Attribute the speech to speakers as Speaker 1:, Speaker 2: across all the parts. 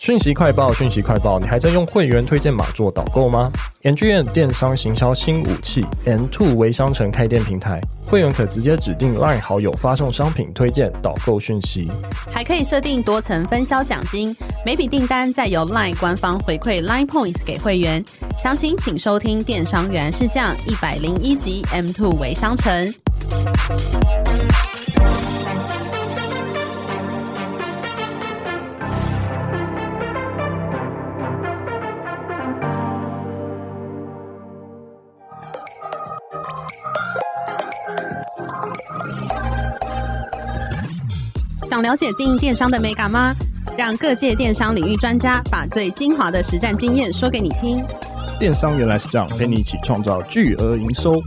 Speaker 1: 讯息快报，讯息快报，你还在用会员推荐码做导购吗 ngm 电商行销新武器，M Two 微商城开店平台，会员可直接指定 LINE 好友发送商品推荐导购讯息，
Speaker 2: 还可以设定多层分销奖金，每笔订单再由 LINE 官方回馈 LINE Points 给会员。详情请收听电商原来是这样一百零一集 M Two 微商城。想了解经营电商的美感吗？让各界电商领域专家把最精华的实战经验说给你听。
Speaker 1: 电商原来是这样，陪你一起创造巨额营收。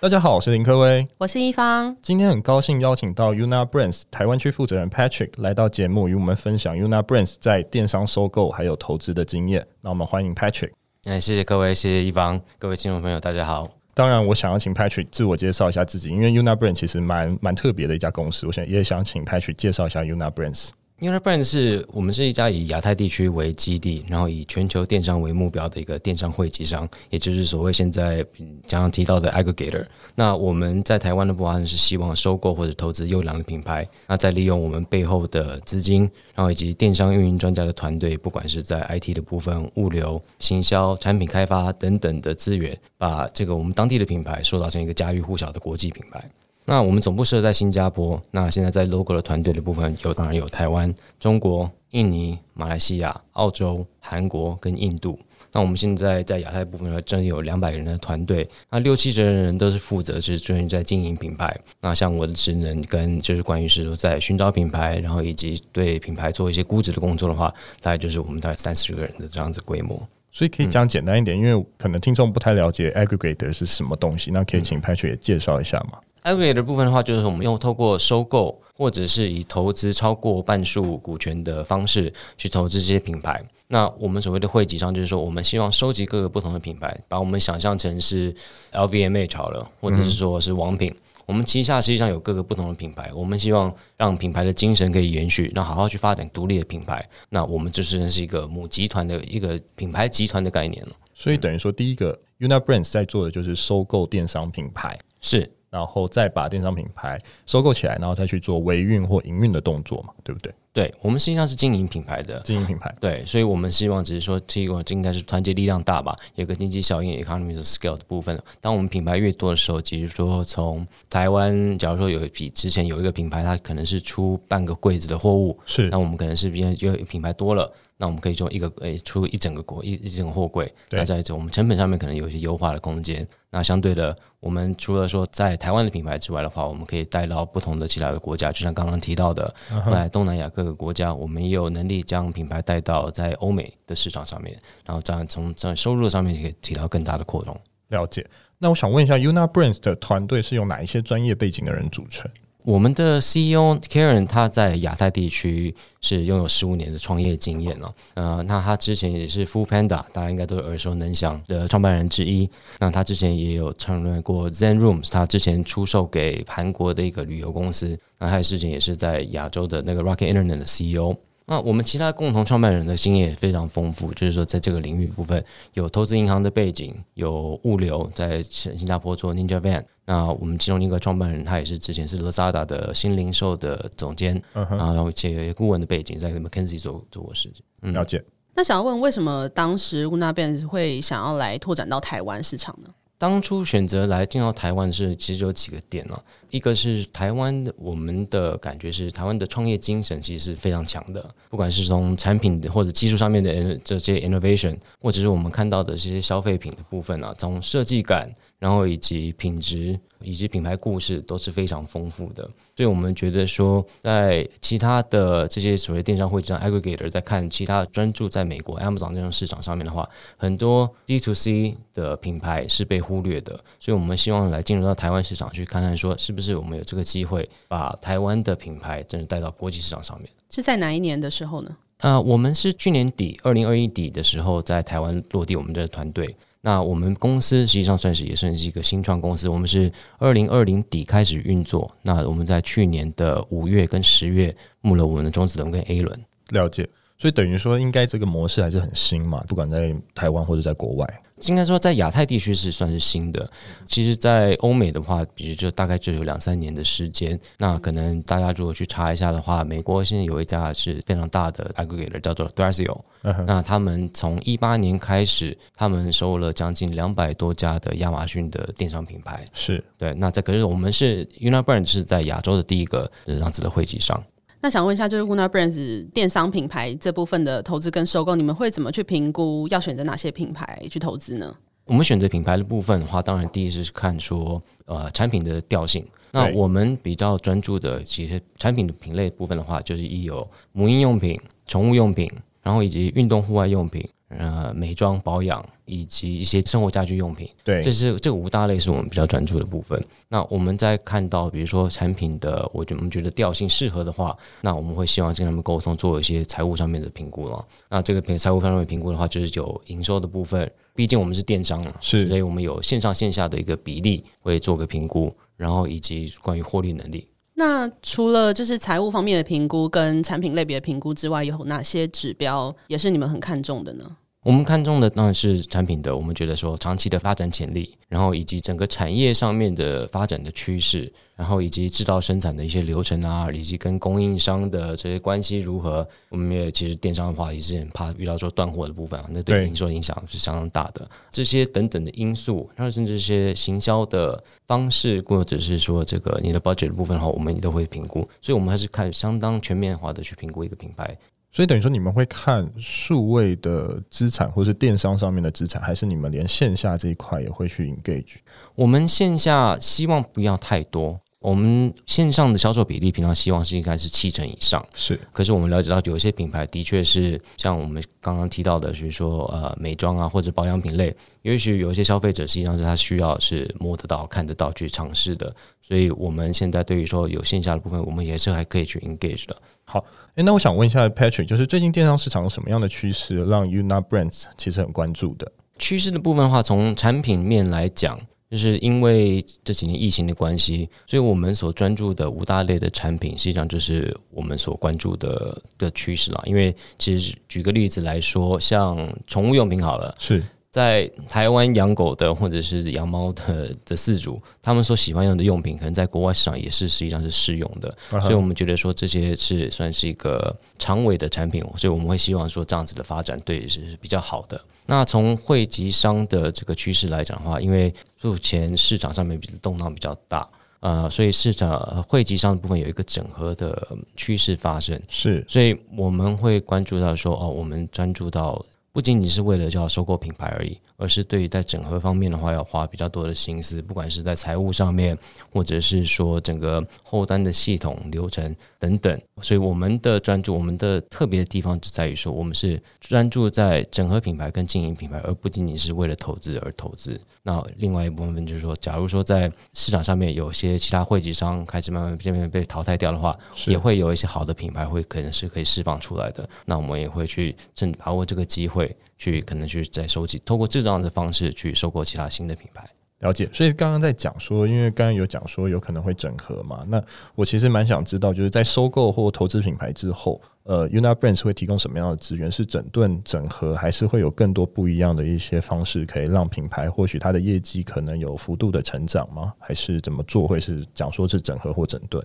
Speaker 1: 大家好，我是林科威，
Speaker 2: 我是一方。
Speaker 1: 今天很高兴邀请到 Yuna Brands 台湾区负责人 Patrick 来到节目，与我们分享 Yuna Brands 在电商收购还有投资的经验。那我们欢迎 Patrick。
Speaker 3: 哎，谢谢各位，谢谢一方，各位听众朋友，大家好。
Speaker 1: 当然，我想要请 Patrick 自我介绍一下自己，因为 Unabrand 其实蛮蛮特别的一家公司，我想也想请 Patrick 介绍一下 Unabrand Brands。
Speaker 3: Yuna Brands 是我们是一家以亚太地区为基地，然后以全球电商为目标的一个电商汇集商，也就是所谓现在刚刚提到的 aggregator。那我们在台湾的部分是希望收购或者投资优良的品牌，那再利用我们背后的资金，然后以及电商运营专家的团队，不管是在 IT 的部分、物流、行销、产品开发等等的资源，把这个我们当地的品牌塑造成一个家喻户晓的国际品牌。那我们总部设在新加坡。那现在在 logo 的团队的部分有，当然有台湾、中国、印尼、马来西亚、澳洲、韩国跟印度。那我们现在在亚太部分呢，将近有两百人的团队。那六七成的人都是负责是专门在经营品牌。那像我的职能跟就是关于是说在寻找品牌，然后以及对品牌做一些估值的工作的话，大概就是我们大概三十个人的这样子规模。
Speaker 1: 所以可以讲简单一点，嗯、因为可能听众不太了解 aggregator 是什么东西，那可以请 Patrick 也介绍一下吗
Speaker 3: ？Aggregator 的部分的话，就是我们用透过收购或者是以投资超过半数股权的方式去投资这些品牌。那我们所谓的汇集商，就是说我们希望收集各个不同的品牌，把我们想象成是 LVMH 好了，或者是说是王品。嗯、我们旗下实际上有各个不同的品牌，我们希望让品牌的精神可以延续，让好好去发展独立的品牌。那我们就是是一个母集团的一个品牌集团的概念了。
Speaker 1: 所以等于说，第一个 Yuna Brands 在做的就是收购电商品牌，
Speaker 3: 是。
Speaker 1: 然后再把电商品牌收购起来，然后再去做维运或营运的动作嘛，对不对？
Speaker 3: 对，我们实际上是经营品牌的，
Speaker 1: 经营品牌。对，
Speaker 3: 所以我们希望只是说，这个应该是团结力量大吧，有个经济效应 （economies of scale） 的部分。当我们品牌越多的时候，其实说从台湾，假如说有一批之前有一个品牌，它可能是出半个柜子的货物，
Speaker 1: 是，
Speaker 3: 那我们可能是因为因为品牌多了。那我们可以做一个诶，出一整个国一一整个货柜，对那在这我们成本上面可能有一些优化的空间。那相对的，我们除了说在台湾的品牌之外的话，我们可以带到不同的其他的国家，就像刚刚提到的，在、uh huh. 东南亚各个国家，我们也有能力将品牌带到在欧美的市场上面，然后这样从在收入上面可以提到更大的扩容。
Speaker 1: 了解。那我想问一下，Yuna Brands 的团队是由哪一些专业背景的人组成？
Speaker 3: 我们的 CEO Karen 他在亚太地区是拥有十五年的创业经验了，呃，那他之前也是 Full Panda，大家应该都耳熟能详的创办人之一。那他之前也有创办过 Zen Rooms，他之前出售给韩国的一个旅游公司。那他的事情也是在亚洲的那个 Rocket Internet 的 CEO。那我们其他共同创办人的经验也非常丰富，就是说在这个领域部分有投资银行的背景，有物流在新加坡做 Ninja Van。那我们其中一个创办人他也是之前是 Lazada 的新零售的总监，然后且有顾问的背景，在 McKinsey 做做过事情。嗯，
Speaker 1: 了解。
Speaker 2: 那想要问，为什么当时 Yuna Brands 会想要来拓展到台湾市场呢？
Speaker 3: 当初选择来进到台湾是其实有几个点呢、啊？一个是台湾，我们的感觉是台湾的创业精神其实是非常强的，不管是从产品或者技术上面的这些 innovation，或者是我们看到的这些消费品的部分啊，从设计感。然后以及品质以及品牌故事都是非常丰富的，所以我们觉得说，在其他的这些所谓电商会这样 aggregator 在看其他专注在美国 Amazon 这种市场上面的话，很多 D to C 的品牌是被忽略的，所以我们希望来进入到台湾市场去看看，说是不是我们有这个机会把台湾的品牌真的带到国际市场上面。
Speaker 2: 是在哪一年的时候呢？
Speaker 3: 啊、呃，我们是去年底二零二一底的时候在台湾落地我们的团队。那我们公司实际上算是也算是一个新创公司，我们是二零二零底开始运作。那我们在去年的五月跟十月募了我们的中子轮跟 A 轮。
Speaker 1: 了解，所以等于说应该这个模式还是很新嘛，不管在台湾或者在国外。
Speaker 3: 应该说，在亚太地区是算是新的。其实，在欧美的话，比如就大概就有两三年的时间。那可能大家如果去查一下的话，美国现在有一家是非常大的 aggregator，叫做 Thrasio。那他们从一八年开始，他们收了将近两百多家的亚马逊的电商品牌。
Speaker 1: 是
Speaker 3: 对。那这可是我们是 Unabrands 是在亚洲的第一个这样子的汇集商。
Speaker 2: 那想问一下，就是 Unabrands 电商品牌这部分的投资跟收购，你们会怎么去评估？要选择哪些品牌去投资呢？
Speaker 3: 我们选择品牌的部分的话，当然第一是看说呃产品的调性。那我们比较专注的其实产品的品类部分的话，就是一有母婴用品、宠物用品，然后以及运动户外用品。呃，美妆保养以及一些生活家居用品，
Speaker 1: 对，
Speaker 3: 这是这五大类是我们比较专注的部分。那我们在看到，比如说产品的，我觉我们觉得调性适合的话，那我们会希望跟他们沟通，做一些财务上面的评估了。那这个评财务方面的评估的话，就是有营收的部分，毕竟我们是电商嘛，
Speaker 1: 是，
Speaker 3: 所以我们有线上线下的一个比例会做个评估，然后以及关于获利能力。
Speaker 2: 那除了就是财务方面的评估跟产品类别的评估之外，有哪些指标也是你们很看重的呢？
Speaker 3: 我们看中的当然是产品的，我们觉得说长期的发展潜力，然后以及整个产业上面的发展的趋势，然后以及制造生产的一些流程啊，以及跟供应商的这些关系如何。我们也其实电商的话也是很怕遇到说断货的部分啊，那对营收影响是相当大的。这些等等的因素，然后甚至一些行销的方式，或者是说这个你的 budget 的部分的话，我们也都会评估。所以，我们还是看相当全面化的去评估一个品牌。
Speaker 1: 所以等于说，你们会看数位的资产，或是电商上面的资产，还是你们连线下这一块也会去 engage？
Speaker 3: 我们线下希望不要太多。我们线上的销售比例，平常希望是应该是七成以上。
Speaker 1: 是，
Speaker 3: 可是我们了解到，有一些品牌的确是像我们刚刚提到的，比如说呃美妆啊，或者保养品类，也许有一些消费者实际上是他需要是摸得到、看得到去尝试的。所以我们现在对于说有线下的部分，我们也是还可以去 engage 的。
Speaker 1: 好，诶、欸，那我想问一下 Patrick，就是最近电商市场有什么样的趋势让 Unabrands 其实很关注的？
Speaker 3: 趋势的部分的话，从产品面来讲。就是因为这几年疫情的关系，所以我们所专注的五大类的产品，实际上就是我们所关注的的趋势了。因为其实举个例子来说，像宠物用品好了，
Speaker 1: 是
Speaker 3: 在台湾养狗的或者是养猫的的饲主，他们所喜欢用的用品，可能在国外市场也是实际上是适用的。所以我们觉得说这些是算是一个长尾的产品，所以我们会希望说这样子的发展对是比较好的。那从汇集商的这个趋势来讲的话，因为目前市场上面比较动荡比较大，呃，所以市场汇集商的部分有一个整合的趋势发生，
Speaker 1: 是，
Speaker 3: 所以我们会关注到说，哦，我们专注到不仅仅是为了叫收购品牌而已。而是对于在整合方面的话，要花比较多的心思，不管是在财务上面，或者是说整个后端的系统流程等等。所以我们的专注，我们的特别的地方就在于说，我们是专注在整合品牌跟经营品牌，而不仅仅是为了投资而投资。那另外一部分就是说，假如说在市场上面有些其他汇集商开始慢慢渐渐被淘汰掉的话，也会有一些好的品牌会可能是可以释放出来的。那我们也会去正把握这个机会。去可能去再收集，透过这样的方式去收购其他新的品牌。
Speaker 1: 了解，所以刚刚在讲说，因为刚刚有讲说有可能会整合嘛，那我其实蛮想知道，就是在收购或投资品牌之后，呃，Unabrands 会提供什么样的资源？是整顿整合，还是会有更多不一样的一些方式，可以让品牌或许它的业绩可能有幅度的成长吗？还是怎么做？会是讲说是整合或整顿？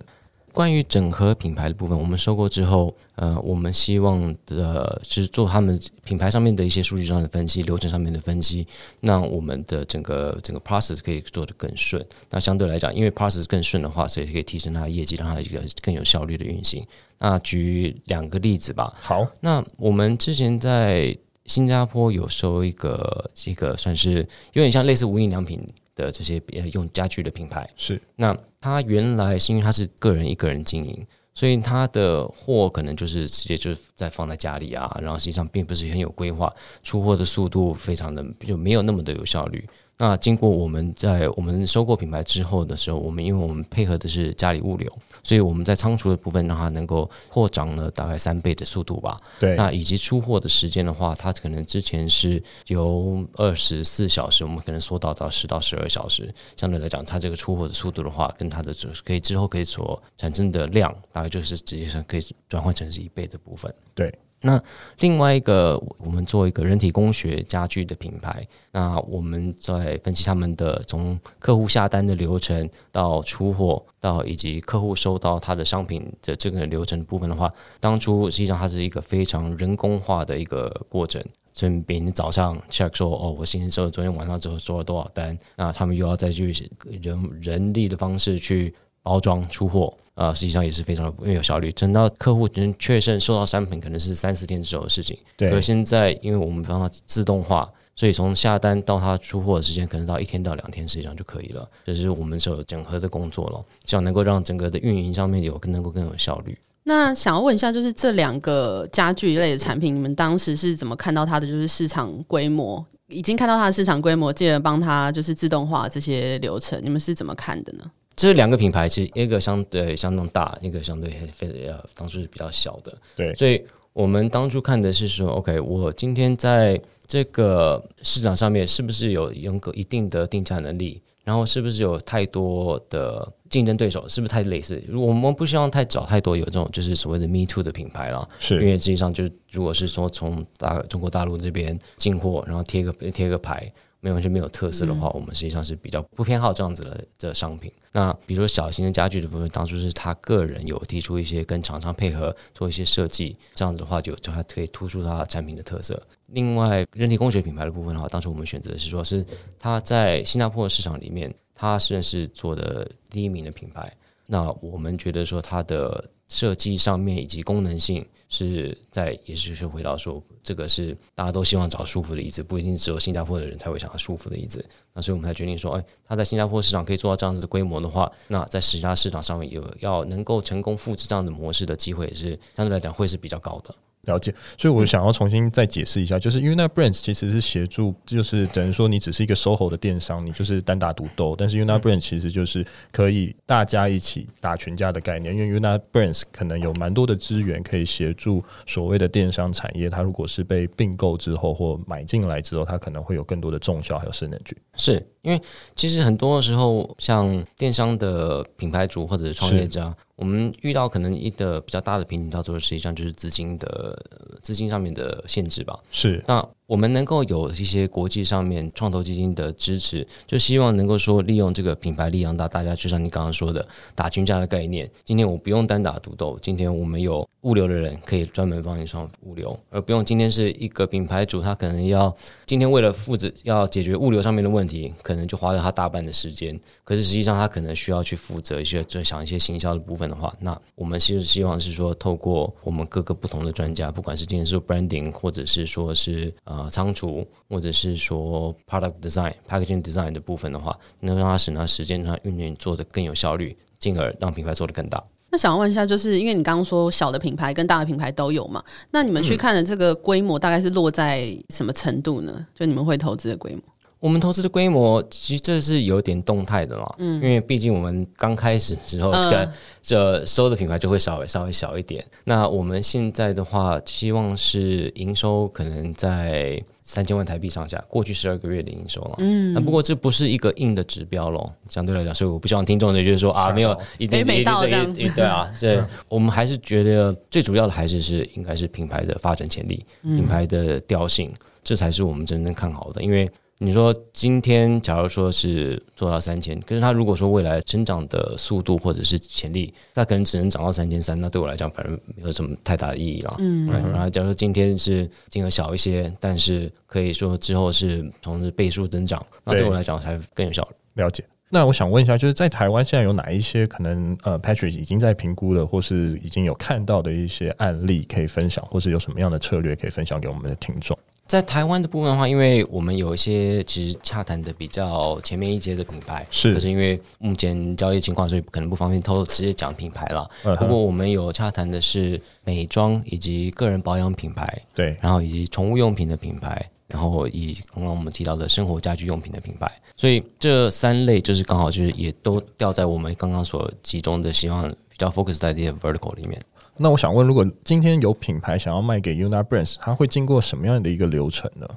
Speaker 3: 关于整合品牌的部分，我们收购之后，呃，我们希望的是做他们品牌上面的一些数据上的分析、流程上面的分析，那我们的整个整个 process 可以做得更顺。那相对来讲，因为 process 更顺的话，所以可以提升它的业绩，让它一个更有效率的运行。那举两个例子吧。
Speaker 1: 好，那
Speaker 3: 我们之前在新加坡有收一个这个算是有点像类似无印良品。的这些用家具的品牌
Speaker 1: 是，
Speaker 3: 那他原来是因为他是个人一个人经营，所以他的货可能就是直接就是在放在家里啊，然后实际上并不是很有规划，出货的速度非常的就没有那么的有效率。那经过我们在我们收购品牌之后的时候，我们因为我们配合的是家里物流，所以我们在仓储的部分让它能够扩张了大概三倍的速度吧。
Speaker 1: 对，
Speaker 3: 那以及出货的时间的话，它可能之前是由二十四小时，我们可能缩到到十到十二小时。相对来讲，它这个出货的速度的话，跟它的可以之后可以所产生的量，大概就是直接上可以转换成是一倍的部分。
Speaker 1: 对。
Speaker 3: 那另外一个，我们做一个人体工学家具的品牌，那我们在分析他们的从客户下单的流程到出货，到以及客户收到他的商品的这个流程部分的话，当初实际上它是一个非常人工化的一个过程。所以每天早上 check 说，哦，我今天收，昨天晚上之后收了多少单，那他们又要再去人人力的方式去包装出货。啊，实际上也是非常的没有效率。等到客户真确认收到商品，可能是三四天之后的事情。
Speaker 1: 对。
Speaker 3: 而现在，因为我们帮他自动化，所以从下单到他出货的时间，可能到一天到两天，实际上就可以了。这是我们所整合的工作了，希望能够让整个的运营上面有更能够更有效率。
Speaker 2: 那想要问一下，就是这两个家具类的产品，你们当时是怎么看到它的就是市场规模？已经看到它的市场规模，进而帮他就是自动化这些流程，你们是怎么看的呢？
Speaker 3: 这两个品牌其实一个相对相当大，一个相对非呃当初是比较小的。
Speaker 1: 对，
Speaker 3: 所以我们当初看的是说，OK，我今天在这个市场上面是不是有拥有一定的定价能力？然后是不是有太多的竞争对手？是不是太类似？如果我们不希望太找太多有这种就是所谓的 Me Too 的品牌了，
Speaker 1: 是
Speaker 3: 因为实际上就如果是说从大中国大陆这边进货，然后贴个贴个牌。没有完全没有特色的话，我们实际上是比较不偏好这样子的的商品。那比如说小型的家具的部分，当初是他个人有提出一些跟厂商配合做一些设计，这样子的话就就还可以突出它产品的特色。另外，人体工学品牌的部分的话，当初我们选择的是说是它在新加坡的市场里面，它算是做的第一名的品牌。那我们觉得说它的设计上面以及功能性是在，也是是回到说，这个是大家都希望找舒服的椅子，不一定只有新加坡的人才会想要舒服的椅子。那所以我们才决定说，哎，他在新加坡市场可以做到这样子的规模的话，那在其他市场上面有要能够成功复制这样的模式的机会，也是相对来讲会是比较高的。
Speaker 1: 了解，所以我想要重新再解释一下，就是 Unite Brands 其实是协助，就是等于说你只是一个 SOHO 的电商，你就是单打独斗，但是 Unite Brands 其实就是可以大家一起打群架的概念，因为 Unite Brands 可能有蛮多的资源可以协助所谓的电商产业，它如果是被并购之后或买进来之后，它可能会有更多的重效还有生能具。
Speaker 3: 是因为其实很多时候像电商的品牌主或者是创业者。我们遇到可能一个比较大的瓶颈，到最后实际上就是资金的资金上面的限制吧。
Speaker 1: 是，
Speaker 3: 那我们能够有一些国际上面创投基金的支持，就希望能够说利用这个品牌力量，大大家就像你刚刚说的打群架的概念。今天我不用单打独斗，今天我们有物流的人可以专门帮你上物流，而不用今天是一个品牌主，他可能要今天为了负责要解决物流上面的问题，可能就花了他大半的时间。可是实际上他可能需要去负责一些，就想一些行销的部分的话，那我们其实希望是说，透过我们各个不同的专家，不管是今天是 branding，或者是说是呃仓储，或者是说 product design、packaging design 的部分的话，能让它省下时间，让他运营做得更有效率，进而让品牌做得更大。
Speaker 2: 那想要问一下，就是因为你刚刚说小的品牌跟大的品牌都有嘛？那你们去看的这个规模大概是落在什么程度呢？就你们会投资的规模？
Speaker 3: 我们投资的规模其实这是有点动态的嘛，嗯，因为毕竟我们刚开始的时候，这个这收的品牌就会稍微稍微小一点。那我们现在的话，希望是营收可能在三千万台币上下，过去十二个月的营收了，嗯，那不过这不是一个硬的指标咯，相对来讲，所以我不希望听众就觉得说啊，没有一定一定这样，对啊，对，我们还是觉得最主要的还是是应该是品牌的发展潜力，品牌的调性，这才是我们真正看好的，因为。你说今天假如说是做到三千，可是他如果说未来成长的速度或者是潜力，那可能只能涨到三千三，那对我来讲反正没有什么太大的意义了。嗯，然后假如说今天是金额小一些，但是可以说之后是从倍数增长，那对我来讲才更有效。
Speaker 1: 了解。那我想问一下，就是在台湾现在有哪一些可能呃，Patrick 已经在评估了，或是已经有看到的一些案例可以分享，或是有什么样的策略可以分享给我们的听众？
Speaker 3: 在台湾的部分的话，因为我们有一些其实洽谈的比较前面一阶的品牌，
Speaker 1: 是，
Speaker 3: 可是因为目前交易情况，所以可能不方便透露直接讲品牌了。不过我们有洽谈的是美妆以及个人保养品牌，
Speaker 1: 对，
Speaker 3: 然后以及宠物用品的品牌，然后以刚刚我们提到的生活家居用品的品牌，所以这三类就是刚好就是也都掉在我们刚刚所集中的希望比较 focus 在这些 vertical 里面。
Speaker 1: 那我想问，如果今天有品牌想要卖给 Unabrands，它会经过什么样的一个流程呢？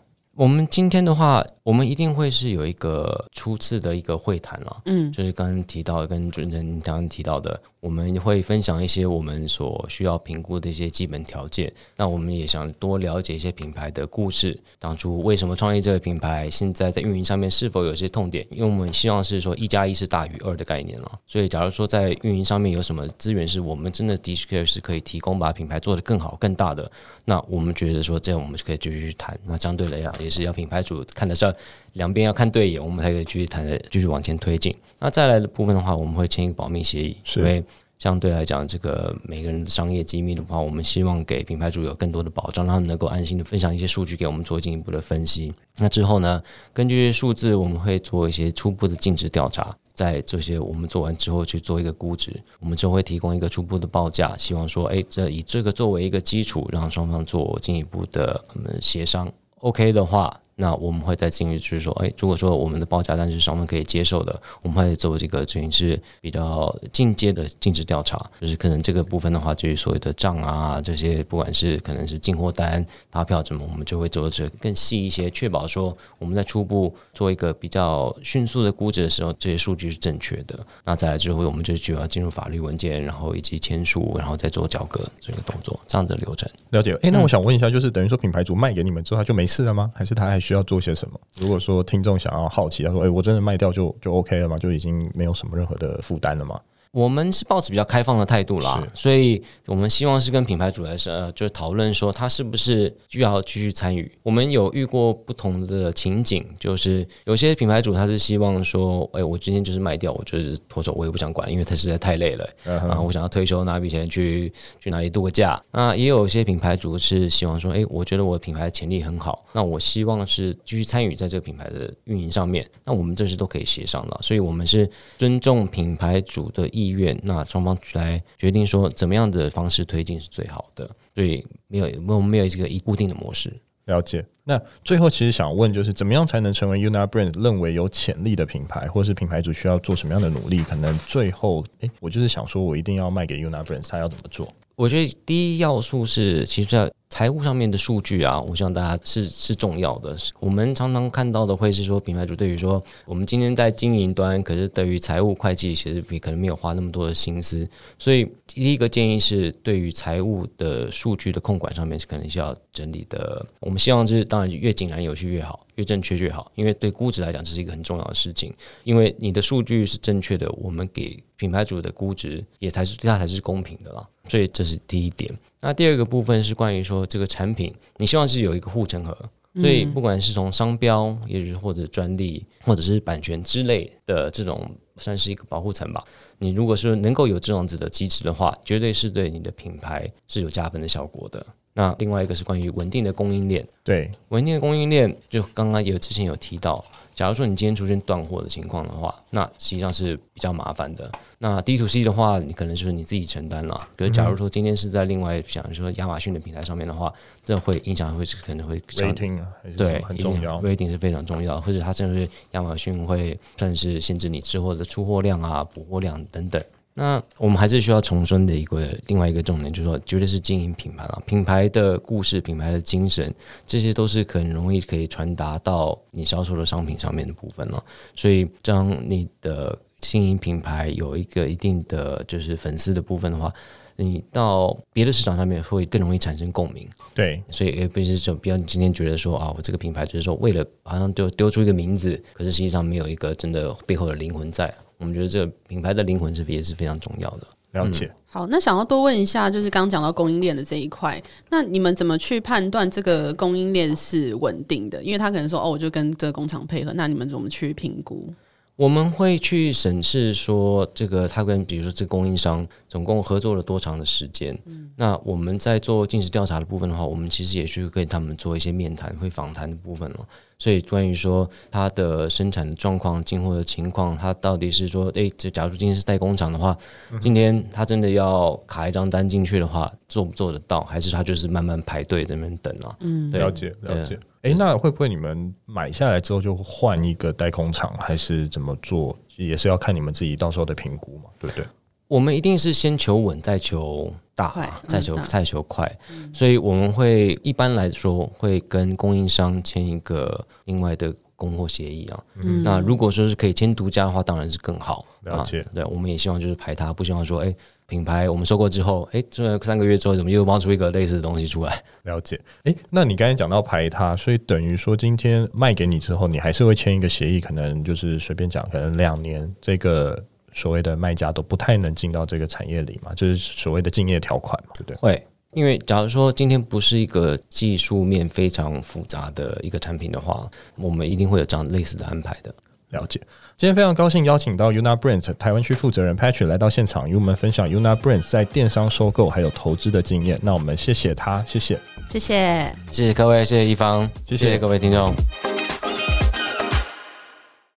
Speaker 3: 我们今天的话，我们一定会是有一个初次的一个会谈了，嗯，就是刚刚提到跟主持人刚刚提到的。我们会分享一些我们所需要评估的一些基本条件。那我们也想多了解一些品牌的故事，当初为什么创业这个品牌，现在在运营上面是否有些痛点？因为我们希望是说一加一是大于二的概念了。所以，假如说在运营上面有什么资源是我们真的的确是可以提供，把品牌做得更好、更大的，那我们觉得说这样我们就可以继续去谈。那相对来讲，也是要品牌主看得上，两边要看对眼，我们才可以继续谈的，继续往前推进。那再来的部分的话，我们会签一个保密协议，是因为相对来讲，这个每个人的商业机密的话，我们希望给品牌主有更多的保障，让他们能够安心的分享一些数据给我们做进一步的分析。那之后呢，根据数字，我们会做一些初步的尽职调查，在这些我们做完之后去做一个估值，我们就会提供一个初步的报价，希望说，哎，这以这个作为一个基础，让双方做进一步的嗯协商。OK 的话。那我们会再进一步就是说，哎，如果说我们的报价单是双方可以接受的，我们会做这个等于是比较进阶的尽职调查，就是可能这个部分的话，就是所谓的账啊这些，不管是可能是进货单、发票什么，我们就会做这更细一些，确保说我们在初步做一个比较迅速的估值的时候，这些数据是正确的。那再来之后，我们就就要进入法律文件，然后以及签署，然后再做交割这个动作，这样子的流程。
Speaker 1: 了解。哎，那我想问一下，就是等于说品牌主卖给你们之后，他就没事了吗？还是他还需需要做些什么？如果说听众想要好奇，他说：“哎、我真的卖掉就就 OK 了嘛？就已经没有什么任何的负担了嘛？”
Speaker 3: 我们是抱持比较开放的态度啦，所以我们希望是跟品牌主来说，呃，就是讨论说他是不是需要继续参与。我们有遇过不同的情景，就是有些品牌主他是希望说，哎，我今天就是卖掉，我就是脱手，我也不想管，因为他实在太累了，然后我想要退休拿笔钱去去哪里度个假。那也有些品牌主是希望说，哎，我觉得我的品牌潜力很好，那我希望是继续参与在这个品牌的运营上面。那我们这是都可以协商的，所以我们是尊重品牌主的意愿，那双方来决定说怎么样的方式推进是最好的，所以没有没有没有这个一固定的模式。
Speaker 1: 了解。那最后其实想问就是，怎么样才能成为 Unabrands 认为有潜力的品牌，或是品牌主需要做什么样的努力？可能最后，诶，我就是想说，我一定要卖给 Unabrands，他要怎么做？
Speaker 3: 我觉得第一要素是，其实在财务上面的数据啊，我希望大家是是重要的。我们常常看到的会是说，品牌主对于说，我们今天在经营端，可是对于财务会计，其实比可能没有花那么多的心思。所以第一个建议是，对于财务的数据的控管上面，是可能需要整理的。我们希望就是，当然越井然有序越好，越正确越好，因为对估值来讲，这是一个很重要的事情。因为你的数据是正确的，我们给品牌主的估值也才是对他才是公平的啦。所以这是第一点。那第二个部分是关于说这个产品，你希望是有一个护城河，所以不管是从商标，也就是或者专利，或者是版权之类的这种，算是一个保护层吧。你如果是能够有这样子的机制的话，绝对是对你的品牌是有加分的效果的。那另外一个是关于稳定的供应链，
Speaker 1: 对，
Speaker 3: 稳定的供应链，就刚刚有之前有提到。假如说你今天出现断货的情况的话，那实际上是比较麻烦的。那 D to C 的话，你可能就是你自己承担了。可是假如说今天是在另外，比如说亚马逊的平台上面的话，这会影响会可能会
Speaker 1: rating 啊，
Speaker 3: 对，
Speaker 1: 很重要
Speaker 3: ，rating 是非常重要，或者它甚至亚马逊会算是限制你之后的出货量啊、补货量等等。那我们还是需要重申的一个另外一个重点，就是说，绝对是经营品牌了。品牌的故事、品牌的精神，这些都是很容易可以传达到你销售的商品上面的部分了。所以，当你的经营品牌有一个一定的就是粉丝的部分的话，你到别的市场上面会更容易产生共鸣。
Speaker 1: 对，
Speaker 3: 所以也不是说，比如你今天觉得说啊，我这个品牌就是说为了好像丢丢出一个名字，可是实际上没有一个真的背后的灵魂在。我们觉得这个品牌的灵魂是也是非常重要的。
Speaker 1: 了解。嗯、
Speaker 2: 好，那想要多问一下，就是刚刚讲到供应链的这一块，那你们怎么去判断这个供应链是稳定的？因为他可能说，哦，我就跟这个工厂配合，那你们怎么去评估？
Speaker 3: 我们会去审视说，这个他跟比如说这个供应商总共合作了多长的时间。嗯、那我们在做尽职调查的部分的话，我们其实也去跟他们做一些面谈、会访谈的部分了。所以关于说它的生产的状况、进货的情况，它到底是说，诶，这假如今天是代工厂的话，今天他真的要卡一张单进去的话，做不做得到？还是他就是慢慢排队在那边等啊？
Speaker 1: 嗯，了解了解。哎，那会不会你们买下来之后就换一个代工厂，还是怎么做？也是要看你们自己到时候的评估嘛，对不对？
Speaker 3: 我们一定是先求稳，再求大，再求再求快。所以我们会一般来说会跟供应商签一个另外的供货协议啊。嗯，那如果说是可以签独家的话，当然是更好。
Speaker 1: 了解，
Speaker 3: 对，我们也希望就是排他，不希望说哎。品牌我们收购之后，哎，这三个月之后怎么又冒出一个类似的东西出来？
Speaker 1: 了解，哎，那你刚才讲到排他，所以等于说今天卖给你之后，你还是会签一个协议，可能就是随便讲，可能两年这个所谓的卖家都不太能进到这个产业里嘛，就是所谓的竞业条款嘛，对不对？
Speaker 3: 会，因为假如说今天不是一个技术面非常复杂的一个产品的话，我们一定会有这样类似的安排的。
Speaker 1: 了解，今天非常高兴邀请到 Unabrands 台湾区负责人 Patrick 来到现场，与我们分享 Unabrands 在电商收购还有投资的经验。那我们谢谢他，谢谢，
Speaker 2: 谢谢，
Speaker 3: 谢谢各位，谢谢一方，谢谢，谢谢各位听众。